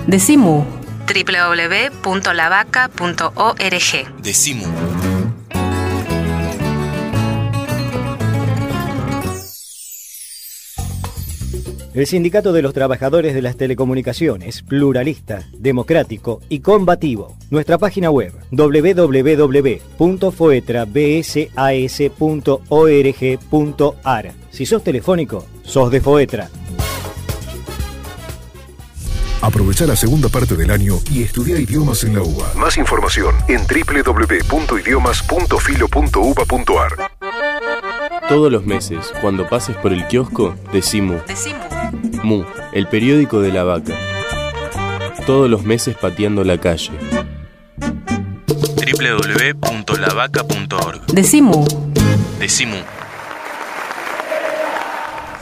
Decimu. www.lavaca.org. Decimu. El Sindicato de los Trabajadores de las Telecomunicaciones, pluralista, democrático y combativo. Nuestra página web www.foetrabsas.org.ar. Si sos telefónico, sos de Foetra. Aprovecha la segunda parte del año y estudia idiomas en la UBA. Más información en www.idiomas.filo.uba.ar. Todos los meses, cuando pases por el kiosco, decimu. Mu, el periódico de la vaca. Todos los meses pateando la calle. www.lavaca.org. Decimu. Decimu.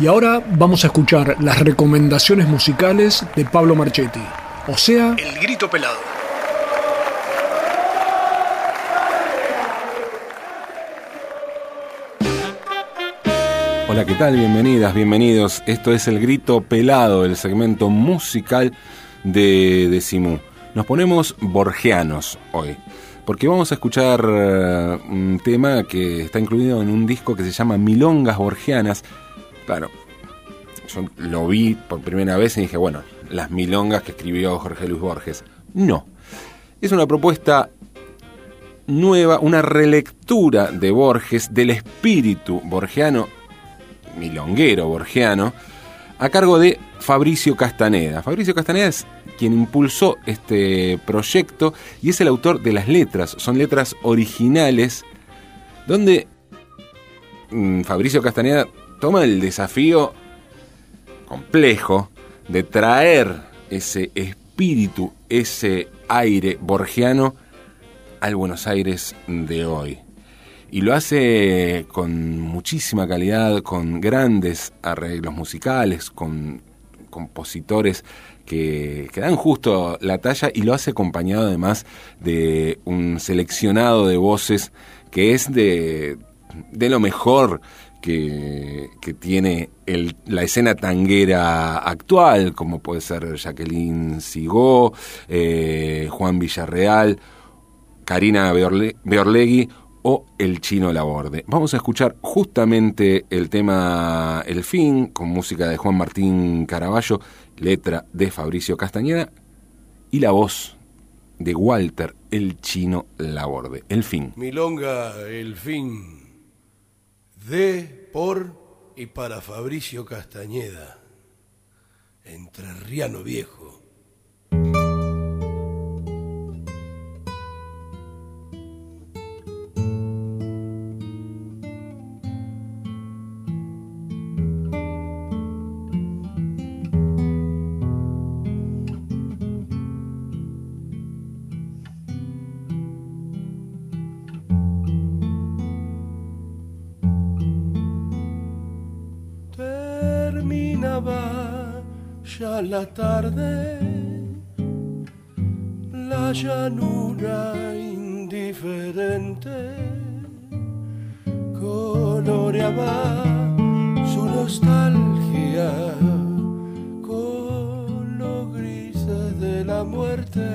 Y ahora vamos a escuchar las recomendaciones musicales de Pablo Marchetti, o sea, El Grito Pelado. Hola, ¿qué tal? Bienvenidas, bienvenidos. Esto es el grito pelado, el segmento musical de Decimú. Nos ponemos borgianos hoy, porque vamos a escuchar eh, un tema que está incluido en un disco que se llama Milongas Borgianas. Claro, yo lo vi por primera vez y dije, bueno, las milongas que escribió Jorge Luis Borges. No, es una propuesta nueva, una relectura de Borges, del espíritu borgiano, milonguero borgiano, a cargo de Fabricio Castaneda. Fabricio Castaneda es quien impulsó este proyecto y es el autor de las letras. Son letras originales donde mm, Fabricio Castaneda toma el desafío complejo de traer ese espíritu, ese aire borgiano al Buenos Aires de hoy. Y lo hace con muchísima calidad, con grandes arreglos musicales, con compositores que, que, dan justo la talla y lo hace acompañado además de un seleccionado de voces que es de, de lo mejor que, tiene el, la escena tanguera actual, como puede ser Jacqueline Sigó, eh, Juan Villarreal, Karina Beorle, Beorlegui o El Chino Laborde. Vamos a escuchar justamente el tema El Fin, con música de Juan Martín Caraballo, letra de Fabricio Castañeda y la voz de Walter El Chino Laborde. El Fin. Milonga El Fin. De, por y para Fabricio Castañeda. Entrerriano Viejo. La tarde, la llanura indiferente coloreaba su nostalgia con los grises de la muerte.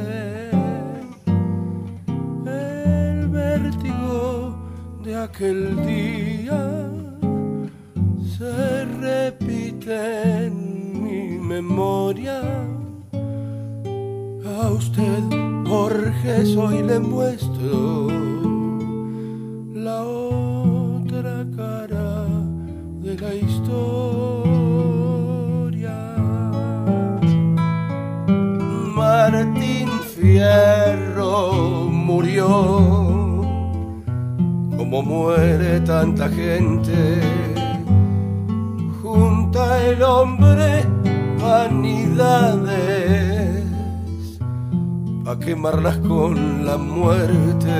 El vértigo de aquel día se repite memoria. A usted, Borges, hoy le muestro la otra cara de la historia. Martín Fierro murió como muere tanta gente junta el hombre vanidades pa quemarlas con la muerte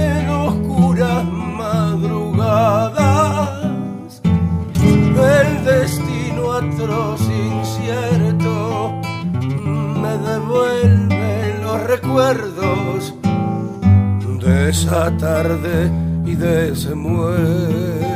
en oscuras madrugadas. El destino atroz incierto me devuelve los recuerdos de esa tarde y de ese muerto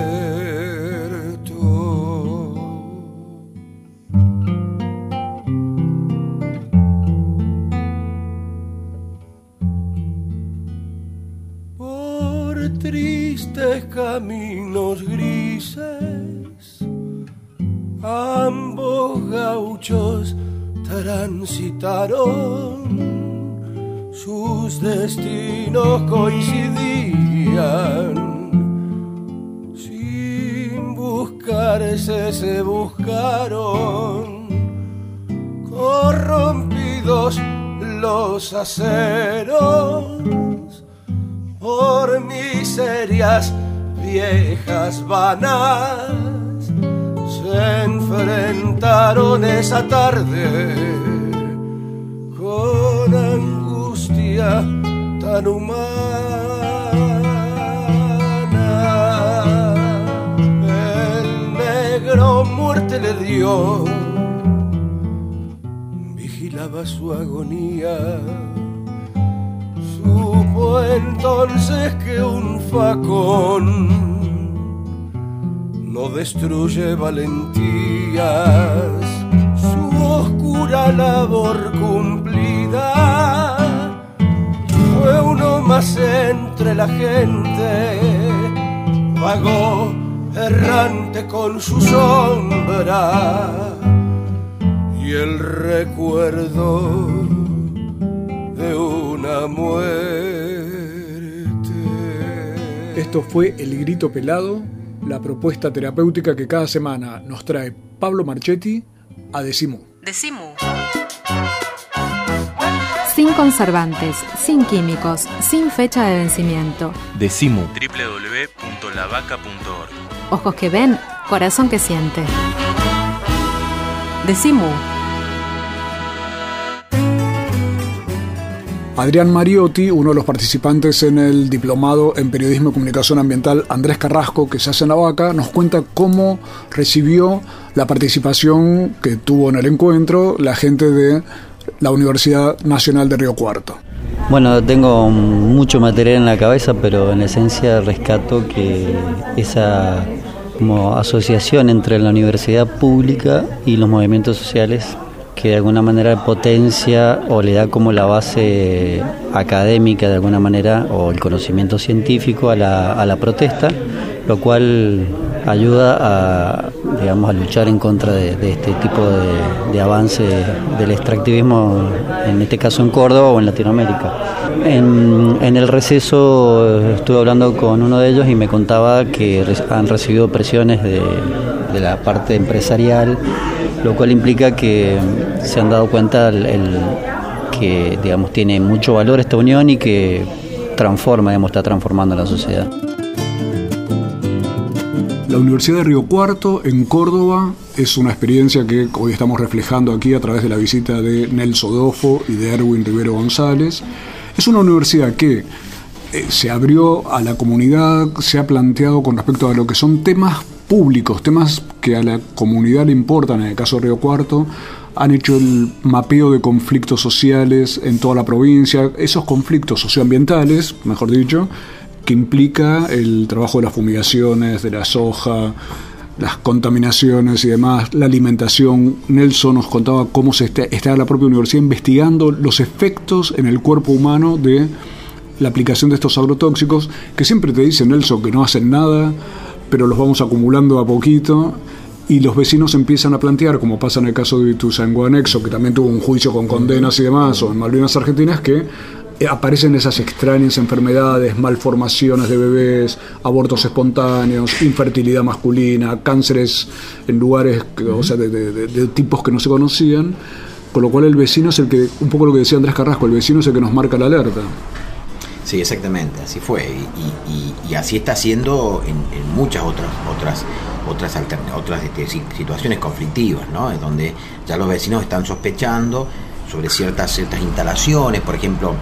destinos coincidían, sin buscarse se buscaron, corrompidos los aceros. Por miserias viejas vanas se enfrentaron esa tarde con angustia humana. El negro muerte le dio, vigilaba su agonía. Supo entonces que un facón no destruye valentías, su oscura labor cumplida fue uno más entre la gente, vagó errante con su sombra y el recuerdo de una muerte. Esto fue El Grito Pelado, la propuesta terapéutica que cada semana nos trae Pablo Marchetti a Decimú. Decimu. Sin conservantes, sin químicos, sin fecha de vencimiento. Decimu. www.lavaca.org. Ojos que ven, corazón que siente. Decimu. Adrián Mariotti, uno de los participantes en el diplomado en Periodismo y Comunicación Ambiental Andrés Carrasco, que se hace en la vaca, nos cuenta cómo recibió la participación que tuvo en el encuentro la gente de la Universidad Nacional de Río Cuarto. Bueno, tengo mucho material en la cabeza, pero en esencia rescato que esa como asociación entre la universidad pública y los movimientos sociales que de alguna manera potencia o le da como la base académica de alguna manera o el conocimiento científico a la, a la protesta, lo cual ayuda a, digamos, a luchar en contra de, este tipo de, avance del extractivismo, en este caso en Córdoba o en Latinoamérica. En, el receso estuve hablando con uno de ellos y me contaba que han recibido presiones de, de la parte empresarial, lo cual implica que se han dado cuenta el, que digamos tiene mucho valor esta unión y que transforma, digamos, está transformando la sociedad. La Universidad de Río Cuarto en Córdoba es una experiencia que hoy estamos reflejando aquí a través de la visita de Nelson Dofo y de Erwin Rivero González. Es una universidad que eh, se abrió a la comunidad, se ha planteado con respecto a lo que son temas públicos, temas que a la comunidad le importan, en el caso de Río Cuarto, han hecho el mapeo de conflictos sociales en toda la provincia, esos conflictos socioambientales, mejor dicho, que implica el trabajo de las fumigaciones, de la soja, las contaminaciones y demás, la alimentación. Nelson nos contaba cómo se está, está la propia universidad investigando los efectos en el cuerpo humano de la aplicación de estos agrotóxicos, que siempre te dice Nelson que no hacen nada, pero los vamos acumulando a poquito y los vecinos empiezan a plantear, como pasa en el caso de Ituzaingó Anexo, que también tuvo un juicio con condenas y demás, o en Malvinas Argentinas, que aparecen esas extrañas enfermedades, malformaciones de bebés, abortos espontáneos, infertilidad masculina, cánceres en lugares, o sea, de, tipos que no se conocían, con lo cual el vecino es el que, un poco lo que decía Andrés Carrasco, el vecino es el que nos marca la alerta. Sí, exactamente, así fue. Y, así está siendo en, muchas otras otras otras otras este, situaciones conflictivas, ¿no? Es donde ya los vecinos están sospechando sobre ciertas ciertas instalaciones, por ejemplo,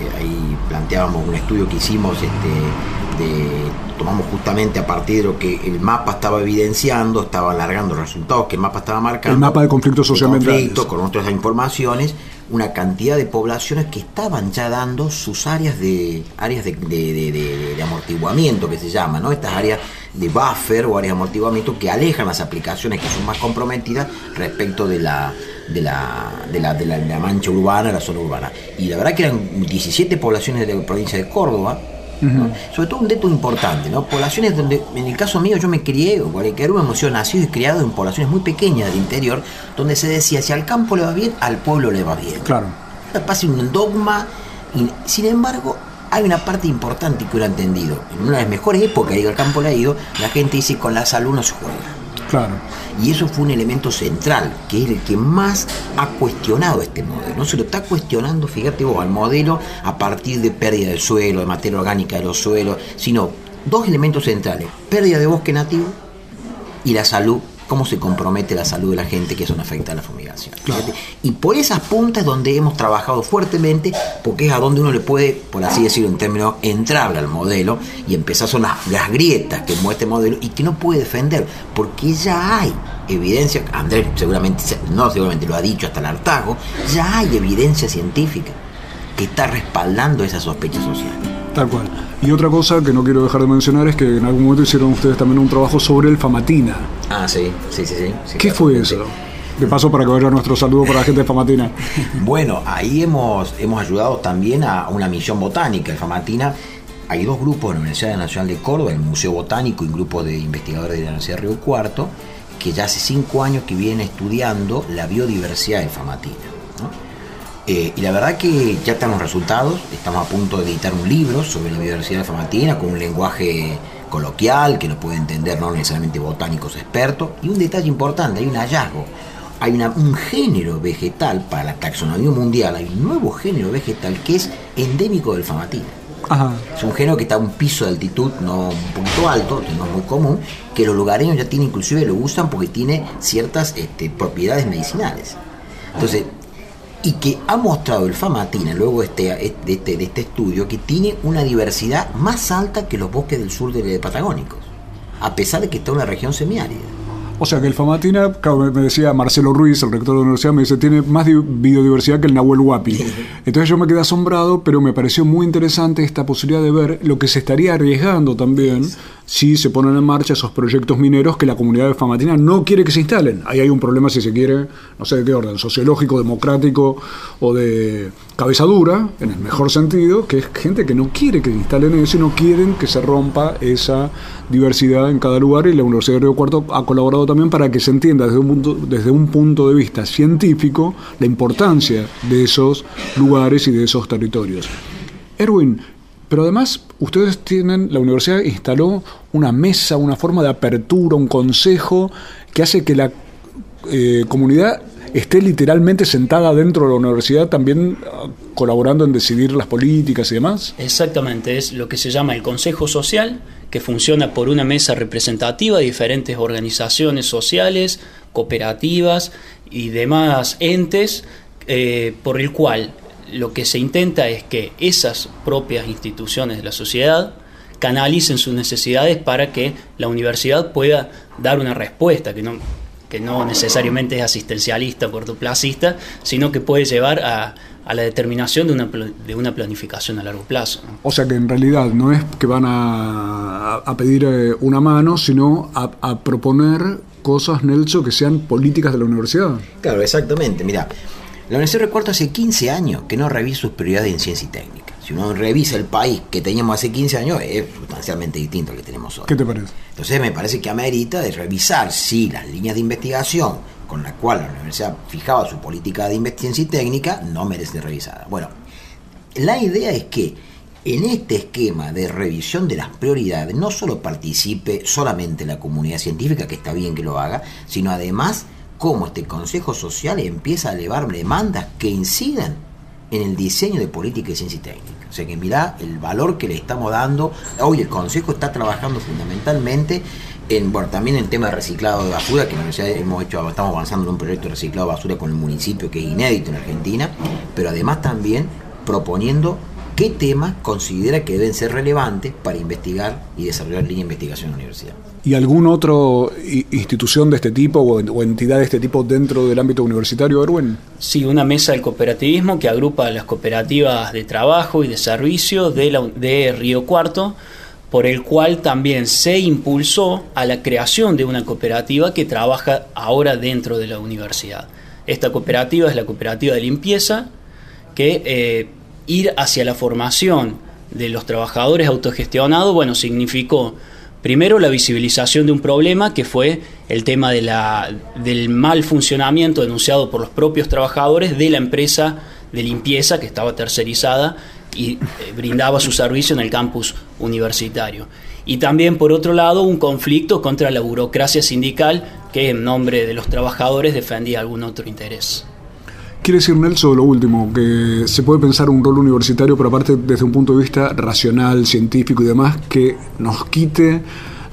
eh, ahí planteábamos un estudio que hicimos este, de, tomamos justamente a partir de lo que el mapa estaba evidenciando, estaba alargando los resultados que el mapa estaba marcando. El mapa de conflictos socialmente conflicto, con otras informaciones, una cantidad de poblaciones que estaban ya dando sus áreas de áreas de, de, amortiguamiento que se llama, ¿no? Estas áreas de buffer o áreas de amortiguamiento que alejan las aplicaciones que son más comprometidas respecto de la de la, de la, de la, mancha urbana, la zona urbana. Y la verdad que eran 17 poblaciones de la provincia de Córdoba, sobre todo un dato importante, ¿no? Poblaciones donde, en el caso mío, yo me crié, o cualquier uno hemos sido nacido y criado en poblaciones muy pequeñas del interior, donde se decía, si al campo le va bien, al pueblo le va bien. Claro. Pasa un dogma, y, sin embargo, hay una parte importante que uno ha entendido. En una de las mejores épocas que el campo le ha ido, la gente dice, con la salud no se juega. Claro. Y eso fue un elemento central, que es el que más ha cuestionado este modelo. No se lo está cuestionando, fíjate vos, al modelo a partir de pérdida del suelo, de materia orgánica de los suelos, sino dos elementos centrales, pérdida de bosque nativo y la salud cómo se compromete la salud de la gente que eso no afecta a la fumigación. Y por esas puntas donde hemos trabajado fuertemente, porque es a donde uno le puede, por así decirlo en términos, entrable al modelo y empezar son las, las grietas que muestra este modelo y que no puede defender, porque ya hay evidencia, Andrés seguramente, no seguramente lo ha dicho hasta el hartazgo, ya hay evidencia científica que está respaldando esa sospecha social. Tal cual. Y otra cosa que no quiero dejar de mencionar es que en algún momento hicieron ustedes también un trabajo sobre el Famatina. Ah, sí, sí, sí. sí, ¿Qué fue eso? De paso para que vaya nuestro saludo para la gente de Famatina. bueno, ahí hemos, hemos ayudado también a una misión botánica. El Famatina, hay dos grupos en la Universidad Nacional de Córdoba, el Museo Botánico y un grupo de investigadores de la Universidad de Río Cuarto, que ya hace cinco años que vienen estudiando la biodiversidad del Famatina. Eh, y la verdad que ya están los resultados, estamos a punto de editar un libro sobre la biodiversidad famatina con un lenguaje coloquial que lo puede entender no necesariamente botánicos expertos. Y un detalle importante, hay un hallazgo, hay un género vegetal para la taxonomía mundial, hay un nuevo género vegetal que es endémico del famatina. Es un género que está a un piso de altitud, no un poquito alto, no es muy común, que los lugareños ya tienen, inclusive lo usan porque tiene ciertas este, propiedades medicinales. Entonces, y que ha mostrado el Famatina, luego este, de este, de este estudio, que tiene una diversidad más alta que los bosques del sur de Patagónicos, a pesar de que está en una región semiárida. O sea que el Famatina, me decía Marcelo Ruiz, el rector de la universidad, me dice, tiene más biodiversidad que el Nahuel Huapi. Entonces yo me quedé asombrado, pero me pareció muy interesante esta posibilidad de ver lo que se estaría arriesgando también si se ponen en marcha esos proyectos mineros que la comunidad de Famatina no quiere que se instalen. Ahí hay un problema, si se quiere, no sé de qué orden, sociológico, democrático o de cabeza dura, en el mejor sentido, que es gente que no quiere que se instalen eso y no quieren que se rompa esa diversidad en cada lugar y la Universidad de Río Cuarto ha colaborado también para que se entienda desde un punto, desde un punto de vista científico la importancia de esos lugares y de esos territorios. Erwin, pero además, ustedes tienen, la universidad instaló una mesa, una forma de apertura, un consejo que hace que la eh, comunidad esté literalmente sentada dentro de la universidad también ah, colaborando en decidir las políticas y demás. Exactamente, es lo que se llama el Consejo Social, que funciona por una mesa representativa de diferentes organizaciones sociales, cooperativas y demás entes, eh, por el cual lo que se intenta es que esas propias instituciones de la sociedad canalicen sus necesidades para que la universidad pueda dar una respuesta que no, que no necesariamente es asistencialista, cortoplacista, sino que puede llevar a, a la determinación de una, de una planificación a largo plazo. O sea que en realidad no es que van a, a pedir eh, una mano, sino a, a proponer cosas, Nelson, que sean políticas de la universidad. Claro, exactamente. Mira, la Universidad de Recuerdo hace 15 años que no revisa sus prioridades en ciencia y técnica. Si uno revisa el país que teníamos hace 15 años, es sustancialmente distinto al que tenemos hoy. ¿Qué te parece? Entonces me parece que amerita de revisar si las líneas de investigación con las cuales la universidad fijaba su política de ciencia y técnica no merecen ser revisadas. Bueno, la idea es que en este esquema de revisión de las prioridades no solo participe solamente la comunidad científica, que está bien que lo haga, sino además cómo este Consejo Social empieza a elevar demandas que incidan en el diseño de política de ciencia y técnica. O sea que mirá el valor que le estamos dando. Hoy el Consejo está trabajando fundamentalmente en, bueno, también en el tema de reciclado de basura, que en la universidad hemos hecho, estamos avanzando en un proyecto de reciclado de basura con el municipio que es inédito en Argentina, pero además también proponiendo qué temas considera que deben ser relevantes para investigar y desarrollar línea de investigación en la universidad. ¿Y alguna otra institución de este tipo o, entidad de este tipo dentro del ámbito universitario, Erwin? Sí, una mesa del cooperativismo que agrupa a las cooperativas de trabajo y de servicio de, la, de Río Cuarto, por el cual también se impulsó a la creación de una cooperativa que trabaja ahora dentro de la universidad. Esta cooperativa es la cooperativa de limpieza, que eh, ir hacia la formación de los trabajadores autogestionados, bueno, significó primero la visibilización de un problema que fue el tema del mal funcionamiento denunciado por los propios trabajadores de la empresa de limpieza que estaba tercerizada y eh, brindaba su servicio en el campus universitario. Y también, por otro lado, un conflicto contra la burocracia sindical que en nombre de los trabajadores defendía algún otro interés. Quiere decir, Nelson, lo último, que se puede pensar un rol universitario, pero aparte desde un punto de vista racional, científico y demás, que nos quite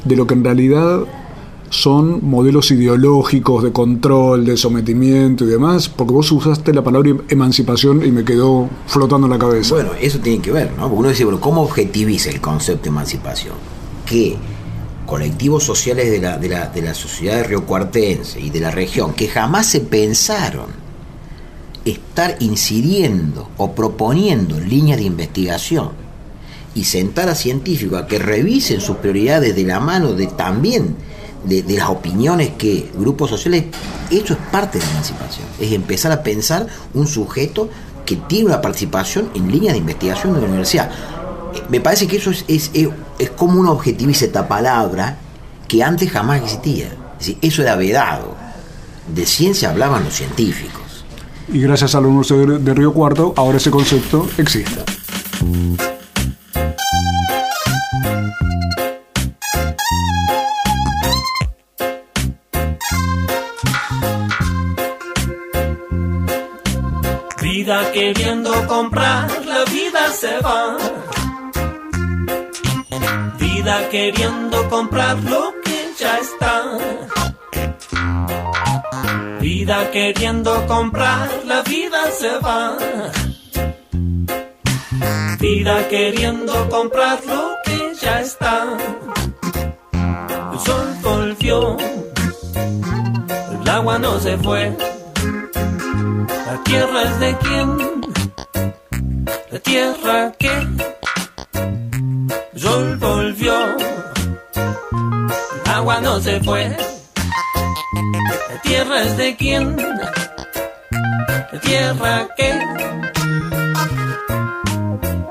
de lo que en realidad son modelos ideológicos de control, de sometimiento y demás, porque vos usaste la palabra emancipación y me quedó flotando en la cabeza. Bueno, eso tiene que ver, ¿no? Porque uno dice, bueno, ¿cómo objetiviza el concepto de emancipación? Que colectivos sociales de la, de la, de la sociedad de Río Cuartense y de la región que jamás se pensaron estar incidiendo o proponiendo líneas de investigación y sentar a científicos a que revisen sus prioridades de la mano de también de, las opiniones que grupos sociales, eso es parte de la emancipación, es empezar a pensar un sujeto que tiene una participación en líneas de investigación de la universidad. Me parece que eso es, es, es como una objetiviza esta palabra que antes jamás existía. Es eso era vedado. De ciencia hablaban los científicos y gracias a la Universidad de Río Cuarto ahora ese concepto existe. Vida queriendo comprar, la vida se va. Vida queriendo comprar lo que ya está Vida queriendo comprar, la vida se va. Vida queriendo comprar lo que ya está. El sol volvió, el agua no se fue. La tierra es de quién, la tierra que. El sol volvió, agua no se fue. Tierra es de quién, la tierra que.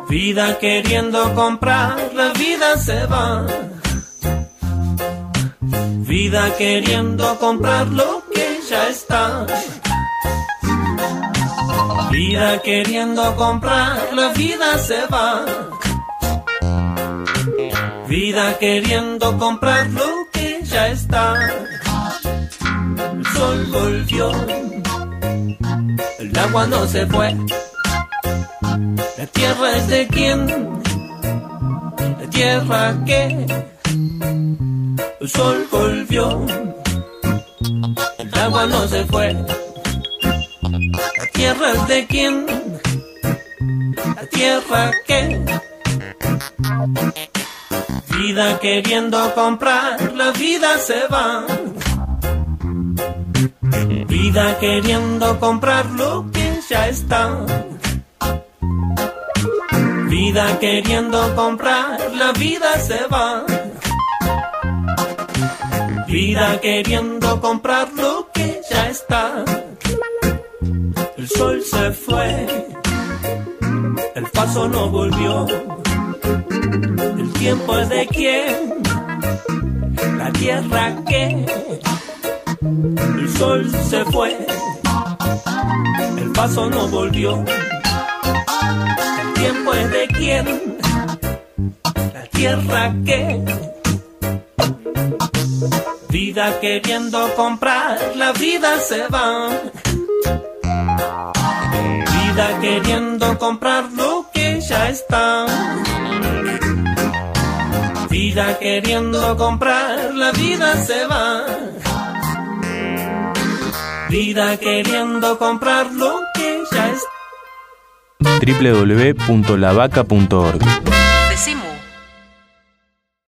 Vida queriendo comprar, la vida se va. Vida queriendo comprar lo que ya está. Vida queriendo comprar, la vida se va. Vida queriendo comprar lo que ya está. Sol volvió, el agua no se fue. La tierra es de quién, la tierra que. El sol volvió, el agua no se fue. La tierra es de quién, la tierra que. Vida queriendo comprar, la vida se va. Vida queriendo comprar lo que ya está. Vida queriendo comprar, la vida se va. Vida queriendo comprar lo que ya está. El sol se fue, el paso no volvió. El tiempo es de quién, la tierra que. El sol se fue, el paso no volvió. El tiempo es de quién, la tierra que. Vida queriendo comprar, la vida se va. Vida queriendo comprar lo que ya está. Vida queriendo comprar, la vida se va. Vida queriendo comprar lo que ya está. www.lavaca.org